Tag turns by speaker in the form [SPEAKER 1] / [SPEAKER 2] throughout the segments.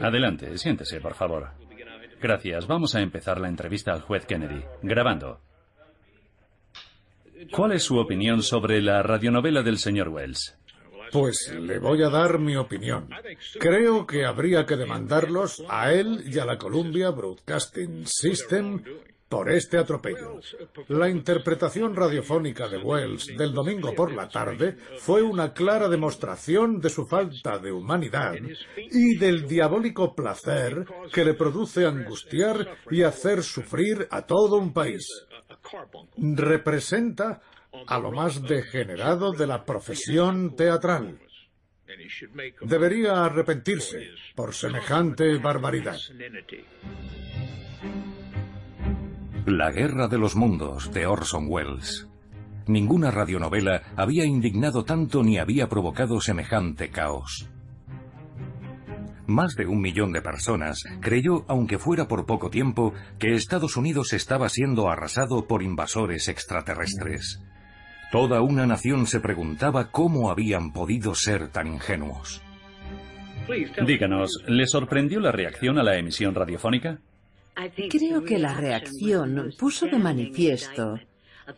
[SPEAKER 1] Adelante, siéntese, por favor. Gracias. Vamos a empezar la entrevista al juez Kennedy. Grabando. ¿Cuál es su opinión sobre la radionovela del señor Wells?
[SPEAKER 2] Pues le voy a dar mi opinión. Creo que habría que demandarlos a él y a la Columbia Broadcasting System por este atropello. La interpretación radiofónica de Wells del domingo por la tarde fue una clara demostración de su falta de humanidad y del diabólico placer que le produce angustiar y hacer sufrir a todo un país. Representa a lo más degenerado de la profesión teatral. Debería arrepentirse por semejante barbaridad.
[SPEAKER 3] La Guerra de los Mundos de Orson Welles. Ninguna radionovela había indignado tanto ni había provocado semejante caos. Más de un millón de personas creyó, aunque fuera por poco tiempo, que Estados Unidos estaba siendo arrasado por invasores extraterrestres. Toda una nación se preguntaba cómo habían podido ser tan ingenuos.
[SPEAKER 1] Díganos, ¿le sorprendió la reacción a la emisión radiofónica?
[SPEAKER 4] Creo que la reacción puso de manifiesto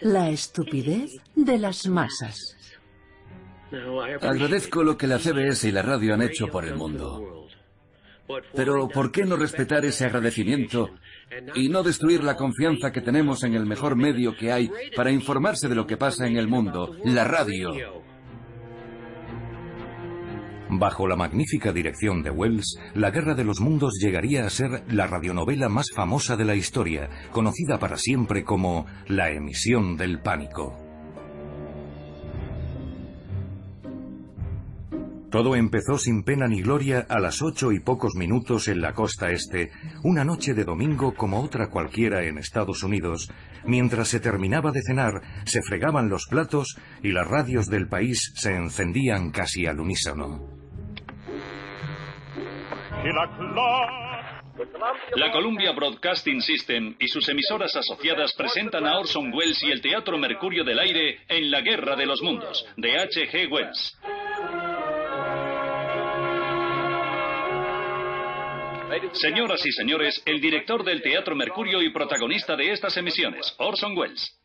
[SPEAKER 4] la estupidez de las masas.
[SPEAKER 5] Agradezco lo que la CBS y la radio han hecho por el mundo. Pero ¿por qué no respetar ese agradecimiento y no destruir la confianza que tenemos en el mejor medio que hay para informarse de lo que pasa en el mundo, la radio?
[SPEAKER 3] Bajo la magnífica dirección de Wells, La Guerra de los Mundos llegaría a ser la radionovela más famosa de la historia, conocida para siempre como La emisión del pánico. Todo empezó sin pena ni gloria a las ocho y pocos minutos en la costa este, una noche de domingo como otra cualquiera en Estados Unidos, mientras se terminaba de cenar, se fregaban los platos y las radios del país se encendían casi al unísono.
[SPEAKER 1] La Columbia Broadcasting System y sus emisoras asociadas presentan a Orson Welles y el Teatro Mercurio del Aire en La Guerra de los Mundos, de H.G. Wells. Señoras y señores, el director del Teatro Mercurio y protagonista de estas emisiones, Orson Welles.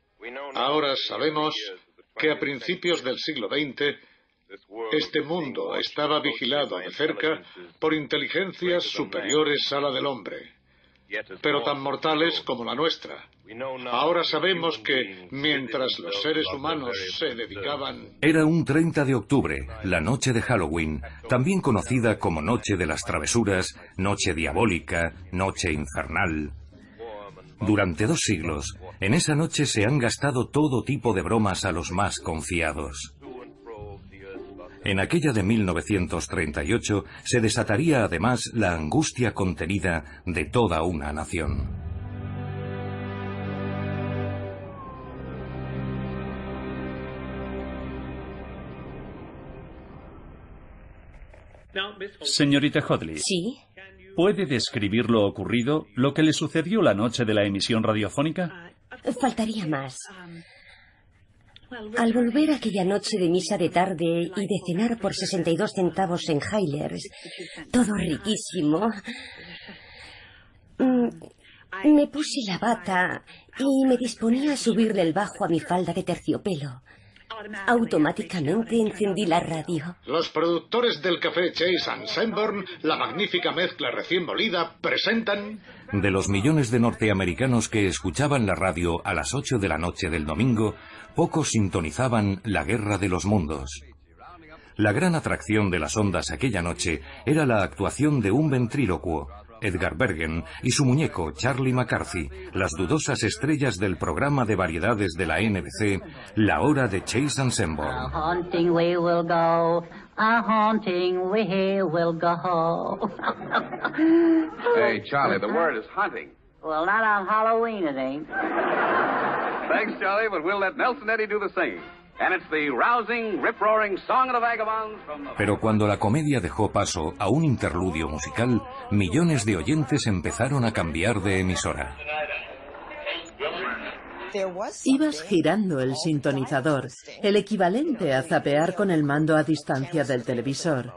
[SPEAKER 2] Ahora sabemos que a principios del siglo XX este mundo estaba vigilado de cerca por inteligencias superiores a la del hombre, pero tan mortales como la nuestra. Ahora sabemos que mientras los seres humanos se dedicaban...
[SPEAKER 3] Era un 30 de octubre, la noche de Halloween, también conocida como Noche de las Travesuras, Noche Diabólica, Noche Infernal. Durante dos siglos, en esa noche se han gastado todo tipo de bromas a los más confiados. En aquella de 1938 se desataría además la angustia contenida de toda una nación.
[SPEAKER 1] Señorita Hodley.
[SPEAKER 6] Sí.
[SPEAKER 1] ¿Puede describir lo ocurrido, lo que le sucedió la noche de la emisión radiofónica?
[SPEAKER 6] Faltaría más. Al volver aquella noche de misa de tarde y de cenar por 62 centavos en Highlanders, todo riquísimo, mm, me puse la bata y me disponía a subirle el bajo a mi falda de terciopelo. Automáticamente encendí la radio.
[SPEAKER 2] Los productores del café Chase and Sanborn, la magnífica mezcla recién molida, presentan...
[SPEAKER 3] De los millones de norteamericanos que escuchaban la radio a las 8 de la noche del domingo, pocos sintonizaban la guerra de los mundos. La gran atracción de las ondas aquella noche era la actuación de un ventrílocuo, Edgar Bergen, y su muñeco Charlie McCarthy, las dudosas estrellas del programa de variedades de la NBC, La Hora de Chase and.
[SPEAKER 7] Hey, Charlie, the word is hunting.
[SPEAKER 8] Well, not on Halloween, it ain't.
[SPEAKER 7] Thanks, Charlie, but we'll let Nelson Eddy do the singing. And it's the rousing, rip-roaring song of the vagabonds from the...
[SPEAKER 3] Pero cuando la comedia dejó paso a un interludio musical, millones de oyentes empezaron a cambiar de emisora.
[SPEAKER 4] Ibas girando el sintonizador, el equivalente a zapear con el mando a distancia del televisor.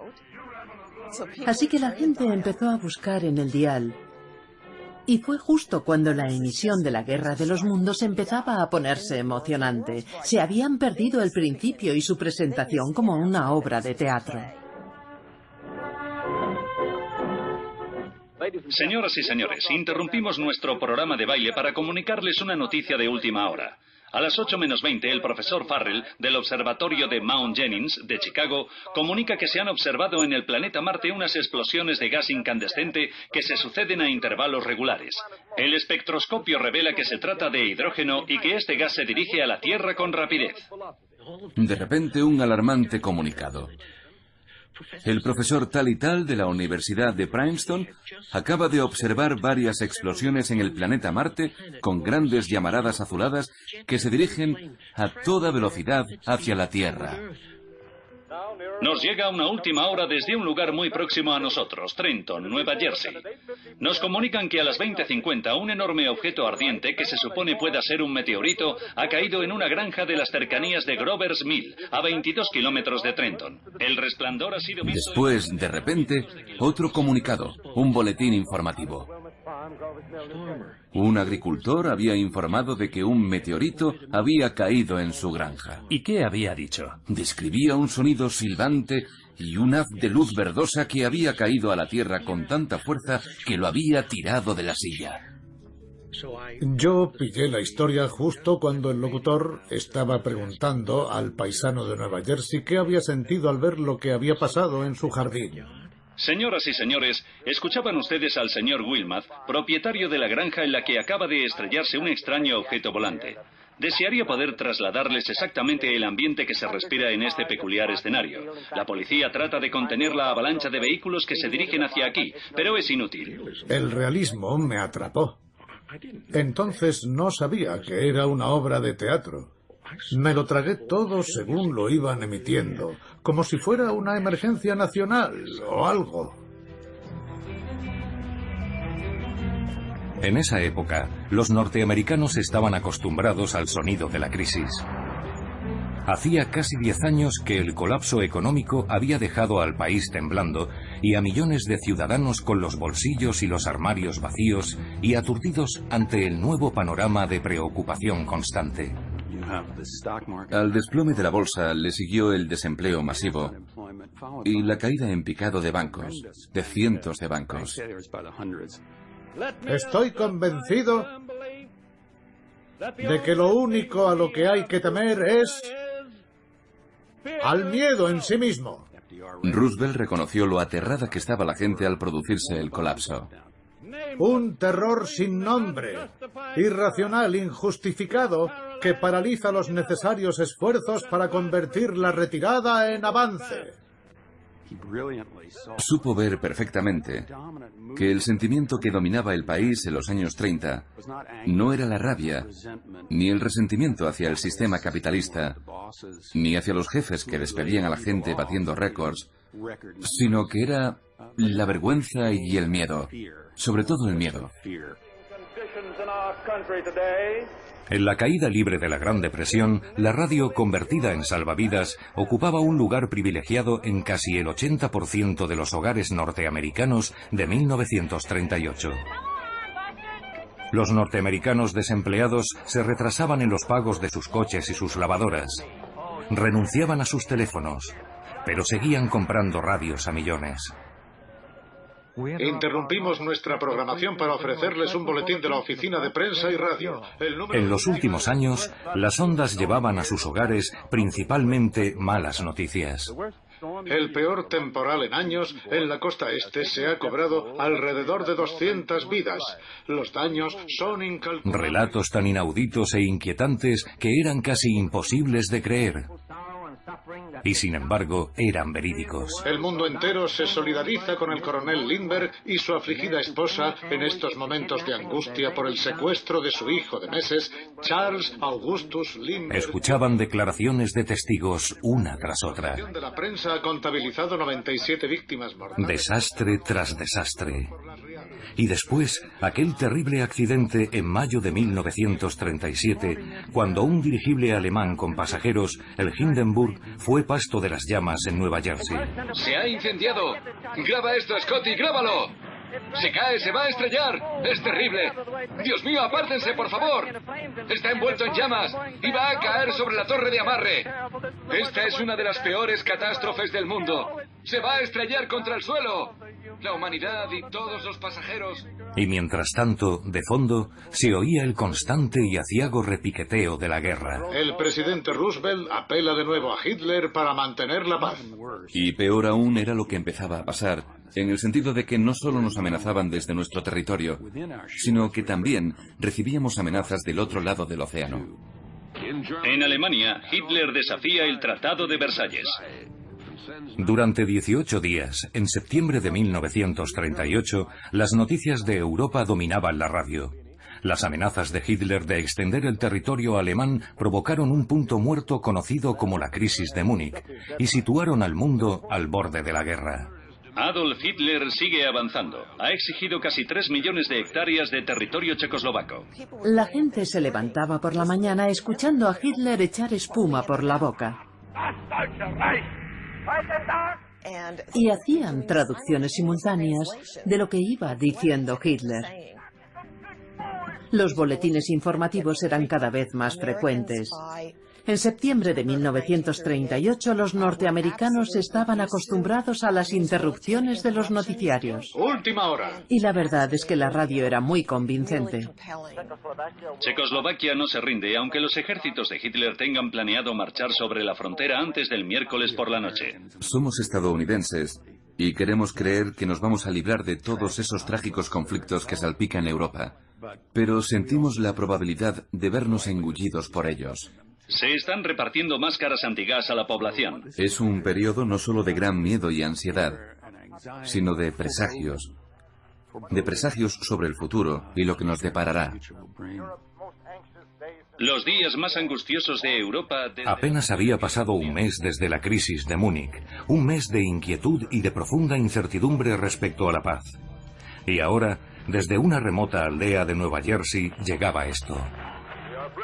[SPEAKER 4] Así que la gente empezó a buscar en el dial. Y fue justo cuando la emisión de la Guerra de los Mundos empezaba a ponerse emocionante. Se habían perdido el principio y su presentación como una obra de teatro.
[SPEAKER 1] Señoras y señores, interrumpimos nuestro programa de baile para comunicarles una noticia de última hora. A las 8 menos 20, el profesor Farrell, del Observatorio de Mount Jennings, de Chicago, comunica que se han observado en el planeta Marte unas explosiones de gas incandescente que se suceden a intervalos regulares. El espectroscopio revela que se trata de hidrógeno y que este gas se dirige a la Tierra con rapidez.
[SPEAKER 5] De repente, un alarmante comunicado. El profesor tal y tal de la Universidad de Princeton acaba de observar varias explosiones en el planeta Marte con grandes llamaradas azuladas que se dirigen a toda velocidad hacia la Tierra.
[SPEAKER 1] Nos llega una última hora desde un lugar muy próximo a nosotros, Trenton, Nueva Jersey. Nos comunican que a las 20.50 un enorme objeto ardiente que se supone pueda ser un meteorito ha caído en una granja de las cercanías de Grover's Mill, a 22 kilómetros de Trenton. El resplandor ha sido.
[SPEAKER 5] Después, de repente, otro comunicado, un boletín informativo. Un agricultor había informado de que un meteorito había caído en su granja.
[SPEAKER 3] ¿Y qué había dicho?
[SPEAKER 5] Describía un sonido silbante y un haz de luz verdosa que había caído a la tierra con tanta fuerza que lo había tirado de la silla.
[SPEAKER 2] Yo pillé la historia justo cuando el locutor estaba preguntando al paisano de Nueva Jersey qué había sentido al ver lo que había pasado en su jardín.
[SPEAKER 1] Señoras y señores, escuchaban ustedes al señor Wilmot, propietario de la granja en la que acaba de estrellarse un extraño objeto volante. Desearía poder trasladarles exactamente el ambiente que se respira en este peculiar escenario. La policía trata de contener la avalancha de vehículos que se dirigen hacia aquí, pero es inútil.
[SPEAKER 2] El realismo me atrapó. Entonces no sabía que era una obra de teatro. Me lo tragué todo según lo iban emitiendo, como si fuera una emergencia nacional o algo.
[SPEAKER 3] En esa época, los norteamericanos estaban acostumbrados al sonido de la crisis. Hacía casi diez años que el colapso económico había dejado al país temblando y a millones de ciudadanos con los bolsillos y los armarios vacíos y aturdidos ante el nuevo panorama de preocupación constante.
[SPEAKER 5] Al desplome de la bolsa le siguió el desempleo masivo y la caída en picado de bancos, de cientos de bancos.
[SPEAKER 2] Estoy convencido de que lo único a lo que hay que temer es al miedo en sí mismo.
[SPEAKER 5] Roosevelt reconoció lo aterrada que estaba la gente al producirse el colapso.
[SPEAKER 2] Un terror sin nombre, irracional, injustificado, que paraliza los necesarios esfuerzos para convertir la retirada en avance.
[SPEAKER 5] Supo ver perfectamente que el sentimiento que dominaba el país en los años 30 no era la rabia, ni el resentimiento hacia el sistema capitalista, ni hacia los jefes que despedían a la gente batiendo récords, sino que era la vergüenza y el miedo, sobre todo el miedo.
[SPEAKER 3] En la caída libre de la Gran Depresión, la radio convertida en salvavidas ocupaba un lugar privilegiado en casi el 80% de los hogares norteamericanos de 1938. Los norteamericanos desempleados se retrasaban en los pagos de sus coches y sus lavadoras. Renunciaban a sus teléfonos, pero seguían comprando radios a millones.
[SPEAKER 2] Interrumpimos nuestra programación para ofrecerles un boletín de la oficina de prensa y radio.
[SPEAKER 3] En los últimos años, las ondas llevaban a sus hogares principalmente malas noticias.
[SPEAKER 2] El peor temporal en años en la costa este se ha cobrado alrededor de 200 vidas. Los daños son incalculables.
[SPEAKER 3] Relatos tan inauditos e inquietantes que eran casi imposibles de creer. Y sin embargo, eran verídicos.
[SPEAKER 2] El mundo entero se solidariza con el coronel Lindbergh y su afligida esposa en estos momentos de angustia por el secuestro de su hijo de meses, Charles Augustus Lindbergh.
[SPEAKER 3] Escuchaban declaraciones de testigos una tras otra.
[SPEAKER 2] La prensa ha contabilizado 97 víctimas mortales.
[SPEAKER 3] Desastre tras desastre. Y después, aquel terrible accidente en mayo de 1937, cuando un dirigible alemán con pasajeros, el Hindenburg, fue pasto de las llamas en Nueva Jersey.
[SPEAKER 9] ¡Se ha incendiado! ¡Graba esto, Scotty! ¡Grábalo! Se cae, se va a estrellar. Es terrible. Dios mío, apártense, por favor. Está envuelto en llamas y va a caer sobre la torre de amarre. Esta es una de las peores catástrofes del mundo. Se va a estrellar contra el suelo. La humanidad y todos los pasajeros.
[SPEAKER 3] Y mientras tanto, de fondo, se oía el constante y aciago repiqueteo de la guerra.
[SPEAKER 2] El presidente Roosevelt apela de nuevo a Hitler para mantener la paz.
[SPEAKER 5] Y peor aún era lo que empezaba a pasar, en el sentido de que no solo nos amenazaban desde nuestro territorio, sino que también recibíamos amenazas del otro lado del océano.
[SPEAKER 1] En Alemania, Hitler desafía el Tratado de Versalles.
[SPEAKER 3] Durante 18 días, en septiembre de 1938, las noticias de Europa dominaban la radio. Las amenazas de Hitler de extender el territorio alemán provocaron un punto muerto conocido como la crisis de Múnich y situaron al mundo al borde de la guerra.
[SPEAKER 1] Adolf Hitler sigue avanzando. Ha exigido casi 3 millones de hectáreas de territorio checoslovaco.
[SPEAKER 4] La gente se levantaba por la mañana escuchando a Hitler echar espuma por la boca. Y hacían traducciones simultáneas de lo que iba diciendo Hitler. Los boletines informativos eran cada vez más frecuentes. En septiembre de 1938 los norteamericanos estaban acostumbrados a las interrupciones de los noticiarios.
[SPEAKER 2] Última hora.
[SPEAKER 4] Y la verdad es que la radio era muy convincente.
[SPEAKER 1] Checoslovaquia no se rinde, aunque los ejércitos de Hitler tengan planeado marchar sobre la frontera antes del miércoles por la noche.
[SPEAKER 5] Somos estadounidenses y queremos creer que nos vamos a librar de todos esos trágicos conflictos que salpican Europa. Pero sentimos la probabilidad de vernos engullidos por ellos.
[SPEAKER 1] Se están repartiendo máscaras antigas a la población.
[SPEAKER 5] Es un periodo no solo de gran miedo y ansiedad, sino de presagios. De presagios sobre el futuro y lo que nos deparará.
[SPEAKER 1] Los días más angustiosos de Europa. desde-
[SPEAKER 3] Apenas había pasado un mes desde la crisis de Múnich, un mes de inquietud y de profunda incertidumbre respecto a la paz. Y ahora, desde una remota aldea de Nueva Jersey, llegaba esto.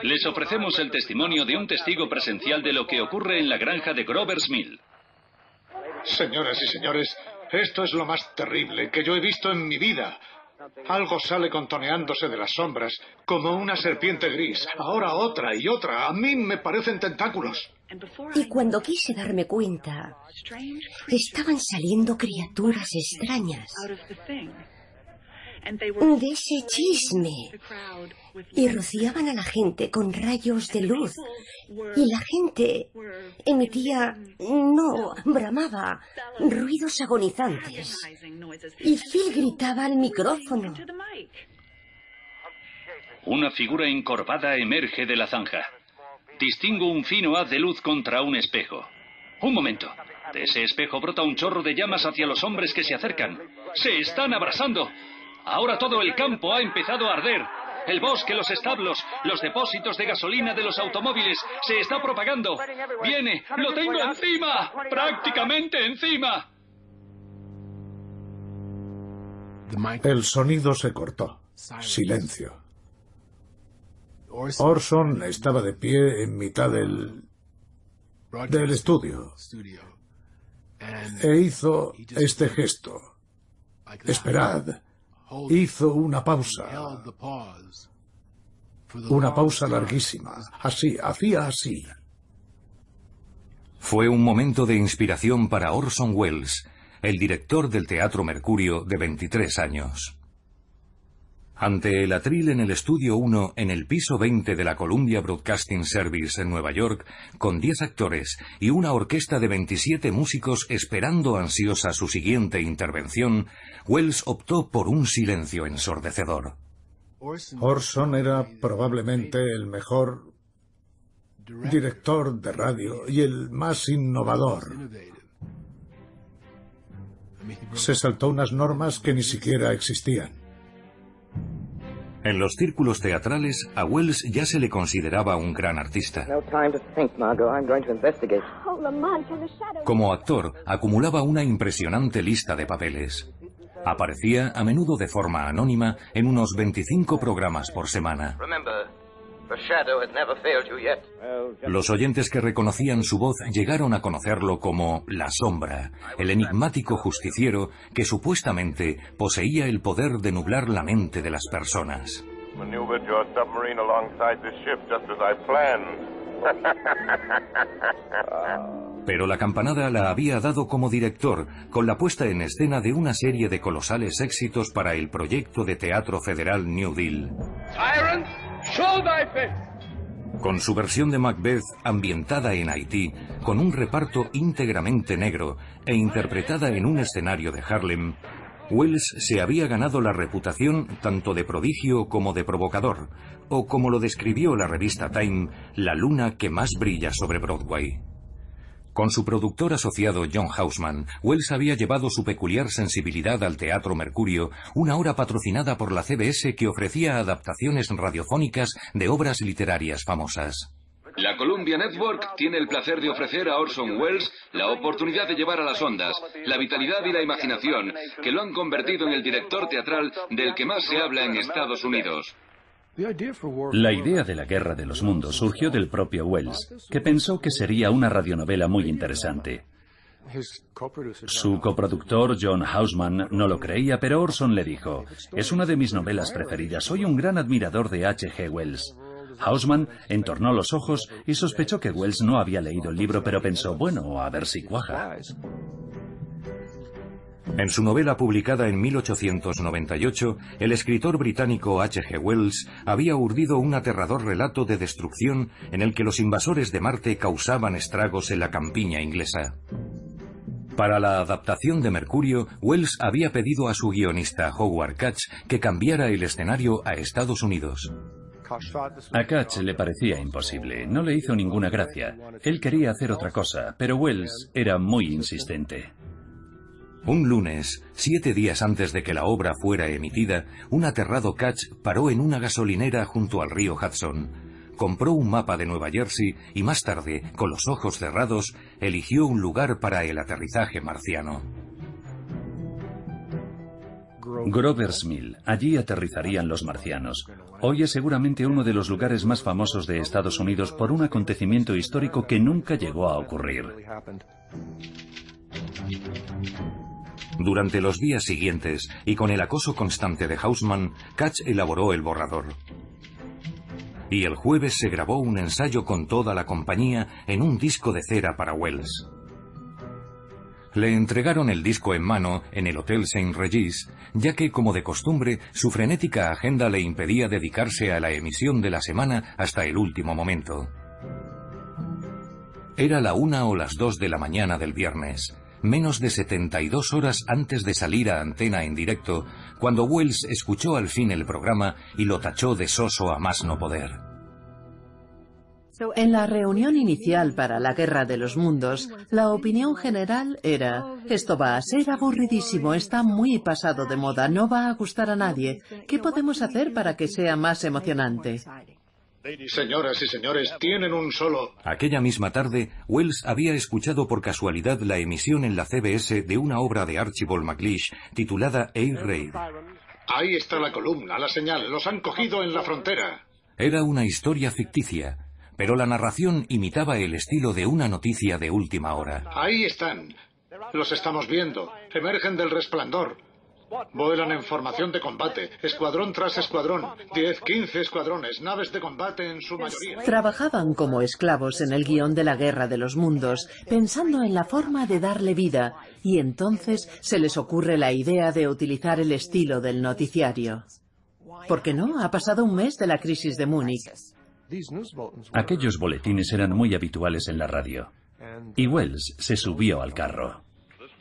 [SPEAKER 1] Les ofrecemos el testimonio de un testigo presencial de lo que ocurre en la granja de Grover's Mill.
[SPEAKER 2] Señoras y señores, esto es lo más terrible que yo he visto en mi vida. Algo sale contoneándose de las sombras, como una serpiente gris. Ahora otra y otra. A mí me parecen tentáculos.
[SPEAKER 6] Y cuando quise darme cuenta, estaban saliendo criaturas extrañas de ese chisme y rociaban a la gente con rayos de luz. Y la gente emitía, no, bramaba, ruidos agonizantes. Y Phil gritaba al micrófono.
[SPEAKER 1] Una figura encorvada emerge de la zanja. Distingo un fino haz de luz contra un espejo. Un momento. De ese espejo brota un chorro de llamas hacia los hombres que se acercan. ¡Se están abrasando! Ahora todo el campo ha empezado a arder. El bosque, los establos, los depósitos de gasolina de los automóviles. Se está propagando. Viene. Lo tengo encima. Prácticamente encima.
[SPEAKER 2] El sonido se cortó. Silencio. Orson estaba de pie en mitad del, del estudio e hizo este gesto. Esperad. Hizo una pausa. Una pausa larguísima. Así, hacía así.
[SPEAKER 3] Fue un momento de inspiración para Orson Welles, el director del Teatro Mercurio de 23 años. Ante el atril en el estudio 1 en el piso 20 de la Columbia Broadcasting Service en Nueva York, con 10 actores y una orquesta de 27 músicos esperando ansiosa su siguiente intervención, Wells optó por un silencio ensordecedor.
[SPEAKER 2] Orson era probablemente el mejor director de radio y el más innovador. Se saltó unas normas que ni siquiera existían.
[SPEAKER 3] En los círculos teatrales, a Wells ya se le consideraba un gran artista. Como actor, acumulaba una impresionante lista de papeles. Aparecía a menudo de forma anónima en unos 25 programas por semana. Los oyentes que reconocían su voz llegaron a conocerlo como La Sombra, el enigmático justiciero que supuestamente poseía el poder de nublar la mente de las personas. Pero la campanada la había dado como director, con la puesta en escena de una serie de colosales éxitos para el proyecto de teatro federal New Deal. Con su versión de Macbeth ambientada en Haití, con un reparto íntegramente negro e interpretada en un escenario de Harlem, Wells se había ganado la reputación tanto de prodigio como de provocador, o como lo describió la revista Time, la luna que más brilla sobre Broadway. Con su productor asociado John Hausman, Wells había llevado su peculiar sensibilidad al Teatro Mercurio, una hora patrocinada por la CBS que ofrecía adaptaciones radiofónicas de obras literarias famosas.
[SPEAKER 9] La Columbia Network tiene el placer de ofrecer a Orson Welles la oportunidad de llevar a las ondas la vitalidad y la imaginación que lo han convertido en el director teatral del que más se habla en Estados Unidos.
[SPEAKER 10] La idea de la Guerra de los Mundos surgió del propio Wells, que pensó que sería una radionovela muy interesante. Su coproductor John Hausman no lo creía, pero Orson le dijo, es una de mis novelas preferidas, soy un gran admirador de H.G. Wells. Hausman entornó los ojos y sospechó que Wells no había leído el libro, pero pensó, bueno, a ver si cuaja.
[SPEAKER 3] En su novela publicada en 1898, el escritor británico H.G. Wells había urdido un aterrador relato de destrucción en el que los invasores de Marte causaban estragos en la campiña inglesa. Para la adaptación de Mercurio, Wells había pedido a su guionista Howard Katz que cambiara el escenario a Estados Unidos.
[SPEAKER 10] A Katz le parecía imposible, no le hizo ninguna gracia. Él quería hacer otra cosa, pero Wells era muy insistente.
[SPEAKER 3] Un lunes, siete días antes de que la obra fuera emitida, un aterrado Catch paró en una gasolinera junto al río Hudson. Compró un mapa de Nueva Jersey y más tarde, con los ojos cerrados, eligió un lugar para el aterrizaje marciano.
[SPEAKER 10] Grover's Mill. Allí aterrizarían los marcianos. Hoy es seguramente uno de los lugares más famosos de Estados Unidos por un acontecimiento histórico que nunca llegó a ocurrir.
[SPEAKER 3] Durante los días siguientes, y con el acoso constante de Hausman, Katz elaboró el borrador. Y el jueves se grabó un ensayo con toda la compañía en un disco de cera para Wells. Le entregaron el disco en mano en el Hotel Saint Regis, ya que, como de costumbre, su frenética agenda le impedía dedicarse a la emisión de la semana hasta el último momento. Era la una o las dos de la mañana del viernes, menos de 72 horas antes de salir a antena en directo, cuando Wells escuchó al fin el programa y lo tachó de soso a más no poder.
[SPEAKER 4] En la reunión inicial para la Guerra de los Mundos, la opinión general era, esto va a ser aburridísimo, está muy pasado de moda, no va a gustar a nadie. ¿Qué podemos hacer para que sea más emocionante?
[SPEAKER 2] Señoras y señores, tienen un solo.
[SPEAKER 3] Aquella misma tarde, Wells había escuchado por casualidad la emisión en la CBS de una obra de Archibald MacLeish titulada Air Raid.
[SPEAKER 2] Ahí está la columna, la señal. Los han cogido en la frontera.
[SPEAKER 3] Era una historia ficticia, pero la narración imitaba el estilo de una noticia de última hora.
[SPEAKER 2] Ahí están. Los estamos viendo. Emergen del resplandor. Vuelan en formación de combate, escuadrón tras escuadrón, 10, 15 escuadrones, naves de combate en su mayoría.
[SPEAKER 4] Trabajaban como esclavos en el guion de la Guerra de los Mundos, pensando en la forma de darle vida, y entonces se les ocurre la idea de utilizar el estilo del noticiario. ¿Por qué no? Ha pasado un mes de la crisis de Múnich.
[SPEAKER 10] Aquellos boletines eran muy habituales en la radio. Y Wells se subió al carro.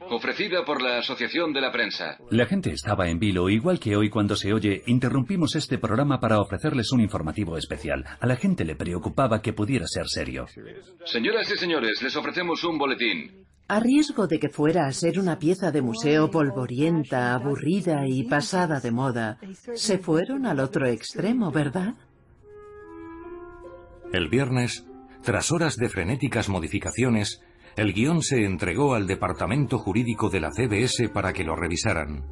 [SPEAKER 9] Ofrecida por la Asociación de la Prensa.
[SPEAKER 10] La gente estaba en vilo, igual que hoy cuando se oye, interrumpimos este programa para ofrecerles un informativo especial. A la gente le preocupaba que pudiera ser serio.
[SPEAKER 9] Señoras y señores, les ofrecemos un boletín.
[SPEAKER 4] A riesgo de que fuera a ser una pieza de museo polvorienta, aburrida y pasada de moda, se fueron al otro extremo, ¿verdad?
[SPEAKER 3] El viernes, tras horas de frenéticas modificaciones, el guion se entregó al departamento jurídico de la CBS para que lo revisaran.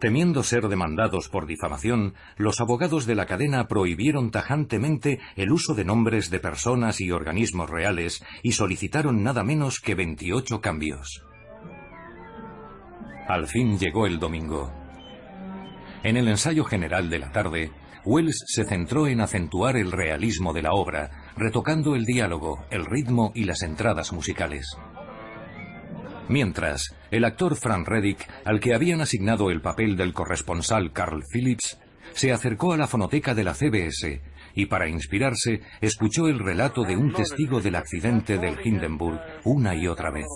[SPEAKER 3] Temiendo ser demandados por difamación, los abogados de la cadena prohibieron tajantemente el uso de nombres de personas y organismos reales y solicitaron nada menos que 28 cambios. Al fin llegó el domingo. En el ensayo general de la tarde, Wells se centró en acentuar el realismo de la obra, retocando el diálogo, el ritmo y las entradas musicales. Mientras, el actor Frank Reddick, al que habían asignado el papel del corresponsal Carl Phillips, se acercó a la fonoteca de la CBS y para inspirarse escuchó el relato de un testigo del accidente del Hindenburg una y otra vez.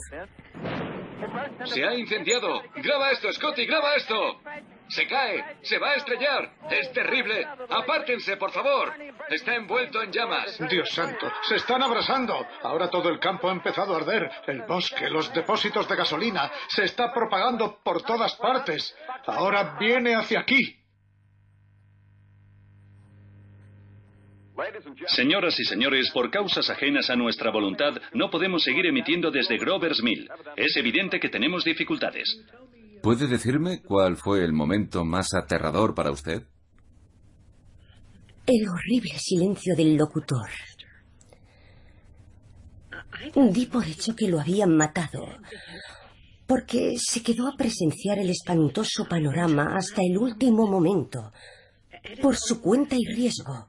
[SPEAKER 9] Se ha incendiado. Graba esto, Scotty, graba esto. Se cae, se va a estrellar. Es terrible. Apártense, por favor. Está envuelto en llamas.
[SPEAKER 2] Dios santo, se están abrasando. Ahora todo el campo ha empezado a arder. El bosque, los depósitos de gasolina. Se está propagando por todas partes. Ahora viene hacia aquí.
[SPEAKER 1] Señoras y señores, por causas ajenas a nuestra voluntad, no podemos seguir emitiendo desde Grover's Mill. Es evidente que tenemos dificultades.
[SPEAKER 5] ¿Puede decirme cuál fue el momento más aterrador para usted?
[SPEAKER 6] El horrible silencio del locutor. Di por hecho que lo habían matado, porque se quedó a presenciar el espantoso panorama hasta el último momento, por su cuenta y riesgo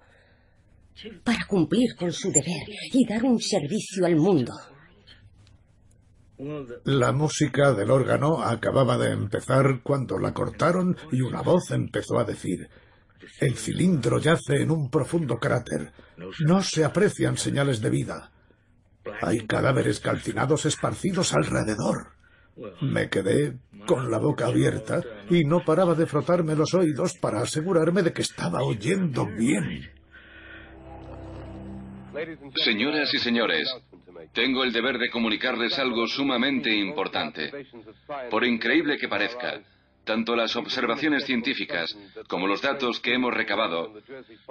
[SPEAKER 6] para cumplir con su deber y dar un servicio al mundo.
[SPEAKER 2] La música del órgano acababa de empezar cuando la cortaron y una voz empezó a decir El cilindro yace en un profundo cráter. No se aprecian señales de vida. Hay cadáveres calcinados esparcidos alrededor. Me quedé con la boca abierta y no paraba de frotarme los oídos para asegurarme de que estaba oyendo bien.
[SPEAKER 9] Señoras y señores, tengo el deber de comunicarles algo sumamente importante. Por increíble que parezca, tanto las observaciones científicas como los datos que hemos recabado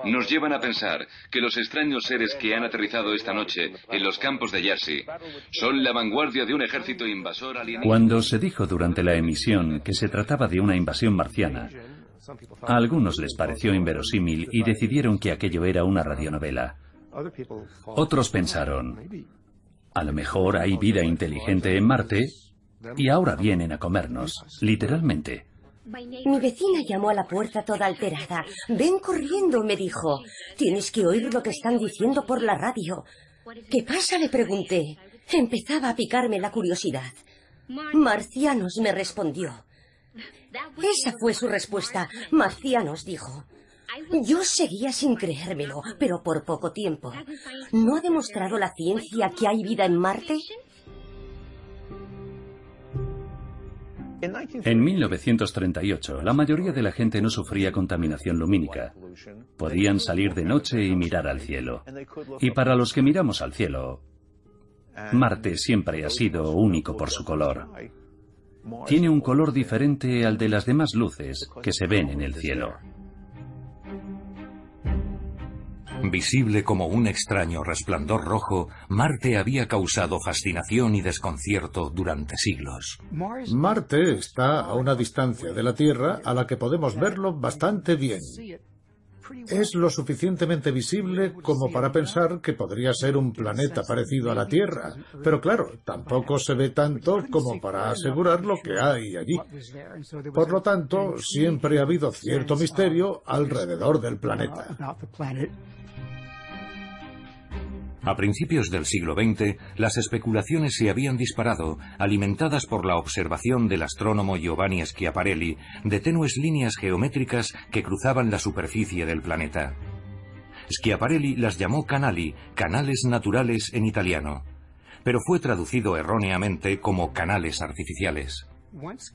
[SPEAKER 9] nos llevan a pensar que los extraños seres que han aterrizado esta noche en los campos de Jersey son la vanguardia de un ejército invasor alienígena.
[SPEAKER 10] Cuando se dijo durante la emisión que se trataba de una invasión marciana, a algunos les pareció inverosímil y decidieron que aquello era una radionovela. Otros pensaron, a lo mejor hay vida inteligente en Marte y ahora vienen a comernos, literalmente.
[SPEAKER 6] Mi vecina llamó a la puerta toda alterada. Ven corriendo, me dijo. Tienes que oír lo que están diciendo por la radio. ¿Qué pasa? le pregunté. Empezaba a picarme la curiosidad. Marcianos, me respondió. Esa fue su respuesta. Marcianos, dijo. Yo seguía sin creérmelo, pero por poco tiempo. ¿No ha demostrado la ciencia que hay vida en Marte?
[SPEAKER 10] En 1938, la mayoría de la gente no sufría contaminación lumínica. Podían salir de noche y mirar al cielo. Y para los que miramos al cielo, Marte siempre ha sido único por su color. Tiene un color diferente al de las demás luces que se ven en el cielo.
[SPEAKER 3] Visible como un extraño resplandor rojo, Marte había causado fascinación y desconcierto durante siglos.
[SPEAKER 2] Marte está a una distancia de la Tierra a la que podemos verlo bastante bien. Es lo suficientemente visible como para pensar que podría ser un planeta parecido a la Tierra, pero claro, tampoco se ve tanto como para asegurar lo que hay allí. Por lo tanto, siempre ha habido cierto misterio alrededor del planeta.
[SPEAKER 3] A principios del siglo XX, las especulaciones se habían disparado, alimentadas por la observación del astrónomo Giovanni Schiaparelli de tenues líneas geométricas que cruzaban la superficie del planeta. Schiaparelli las llamó canali, canales naturales en italiano, pero fue traducido erróneamente como canales artificiales.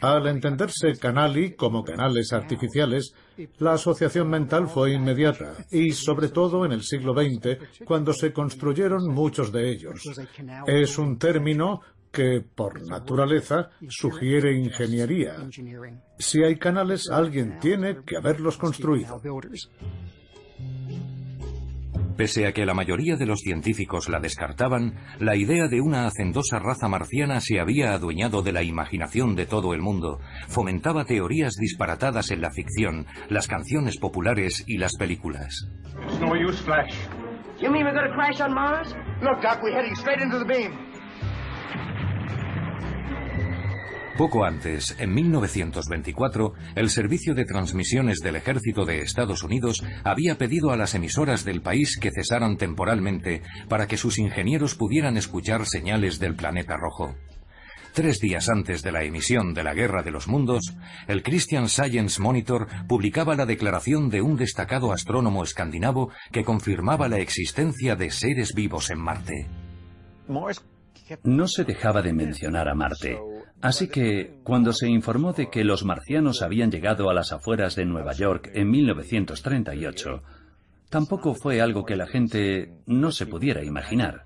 [SPEAKER 2] Al entenderse canali como canales artificiales, la asociación mental fue inmediata y sobre todo en el siglo XX, cuando se construyeron muchos de ellos. Es un término que, por naturaleza, sugiere ingeniería. Si hay canales, alguien tiene que haberlos construido.
[SPEAKER 3] Pese a que la mayoría de los científicos la descartaban, la idea de una hacendosa raza marciana se había adueñado de la imaginación de todo el mundo, fomentaba teorías disparatadas en la ficción, las canciones populares y las películas. Poco antes, en 1924, el Servicio de Transmisiones del Ejército de Estados Unidos había pedido a las emisoras del país que cesaran temporalmente para que sus ingenieros pudieran escuchar señales del planeta rojo. Tres días antes de la emisión de la Guerra de los Mundos, el Christian Science Monitor publicaba la declaración de un destacado astrónomo escandinavo que confirmaba la existencia de seres vivos en Marte.
[SPEAKER 1] No se dejaba de mencionar a Marte, Así que, cuando se informó de que los marcianos habían llegado a las afueras de Nueva York en 1938, tampoco fue algo que la gente no se pudiera imaginar.